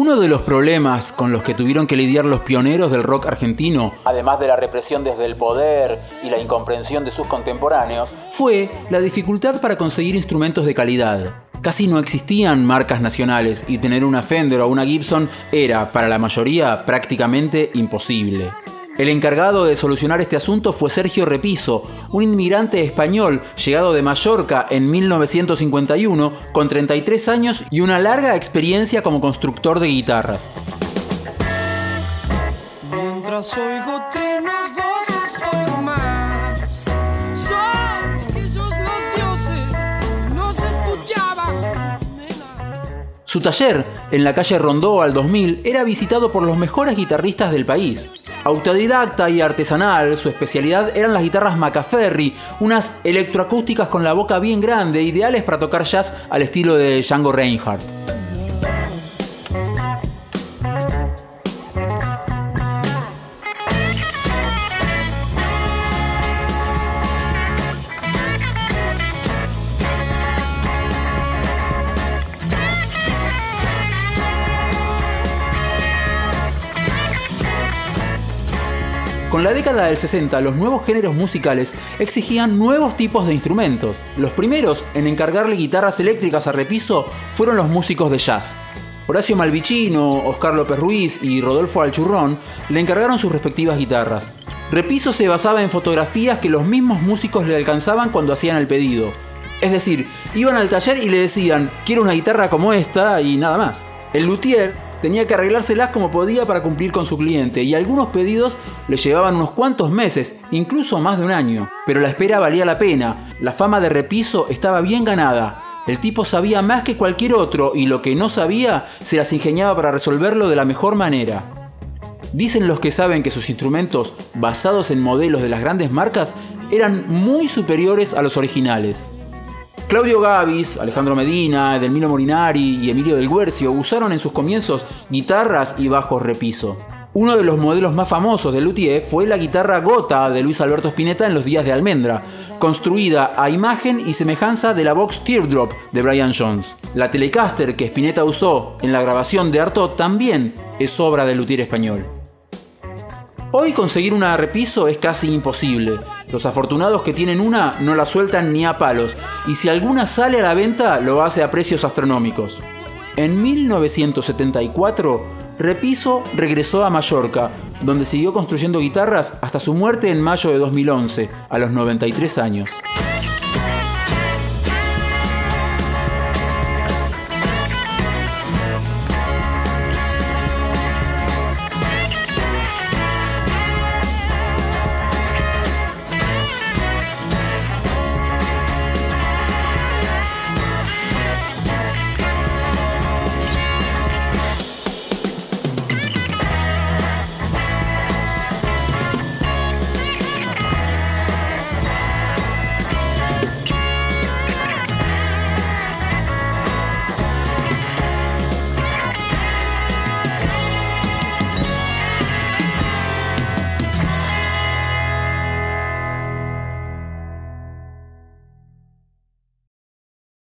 Uno de los problemas con los que tuvieron que lidiar los pioneros del rock argentino, además de la represión desde el poder y la incomprensión de sus contemporáneos, fue la dificultad para conseguir instrumentos de calidad. Casi no existían marcas nacionales y tener una Fender o una Gibson era, para la mayoría, prácticamente imposible. El encargado de solucionar este asunto fue Sergio Repiso, un inmigrante español llegado de Mallorca en 1951 con 33 años y una larga experiencia como constructor de guitarras. Mientras oigo trinos, voces, oigo más. Son ellos los dioses, no se escuchaba. Su taller, en la calle Rondó al 2000, era visitado por los mejores guitarristas del país. Autodidacta y artesanal, su especialidad eran las guitarras Macaferri, unas electroacústicas con la boca bien grande, ideales para tocar jazz al estilo de Django Reinhardt. Con la década del 60, los nuevos géneros musicales exigían nuevos tipos de instrumentos. Los primeros en encargarle guitarras eléctricas a repiso fueron los músicos de jazz. Horacio Malvicino, Oscar López Ruiz y Rodolfo Alchurrón le encargaron sus respectivas guitarras. Repiso se basaba en fotografías que los mismos músicos le alcanzaban cuando hacían el pedido. Es decir, iban al taller y le decían, quiero una guitarra como esta y nada más. El luthier tenía que arreglárselas como podía para cumplir con su cliente y algunos pedidos le llevaban unos cuantos meses, incluso más de un año. Pero la espera valía la pena, la fama de repiso estaba bien ganada. El tipo sabía más que cualquier otro y lo que no sabía se las ingeniaba para resolverlo de la mejor manera. Dicen los que saben que sus instrumentos, basados en modelos de las grandes marcas, eran muy superiores a los originales. Claudio Gavis, Alejandro Medina, Edelmiro Morinari y Emilio del Guercio usaron en sus comienzos guitarras y bajos repiso. Uno de los modelos más famosos de Luthier fue la guitarra Gota de Luis Alberto Spinetta en los días de Almendra, construida a imagen y semejanza de la Vox Teardrop de Brian Jones. La Telecaster que Spinetta usó en la grabación de Artaud también es obra del luthier español. Hoy conseguir una repiso es casi imposible, los afortunados que tienen una no la sueltan ni a palos, y si alguna sale a la venta lo hace a precios astronómicos. En 1974, Repiso regresó a Mallorca, donde siguió construyendo guitarras hasta su muerte en mayo de 2011, a los 93 años.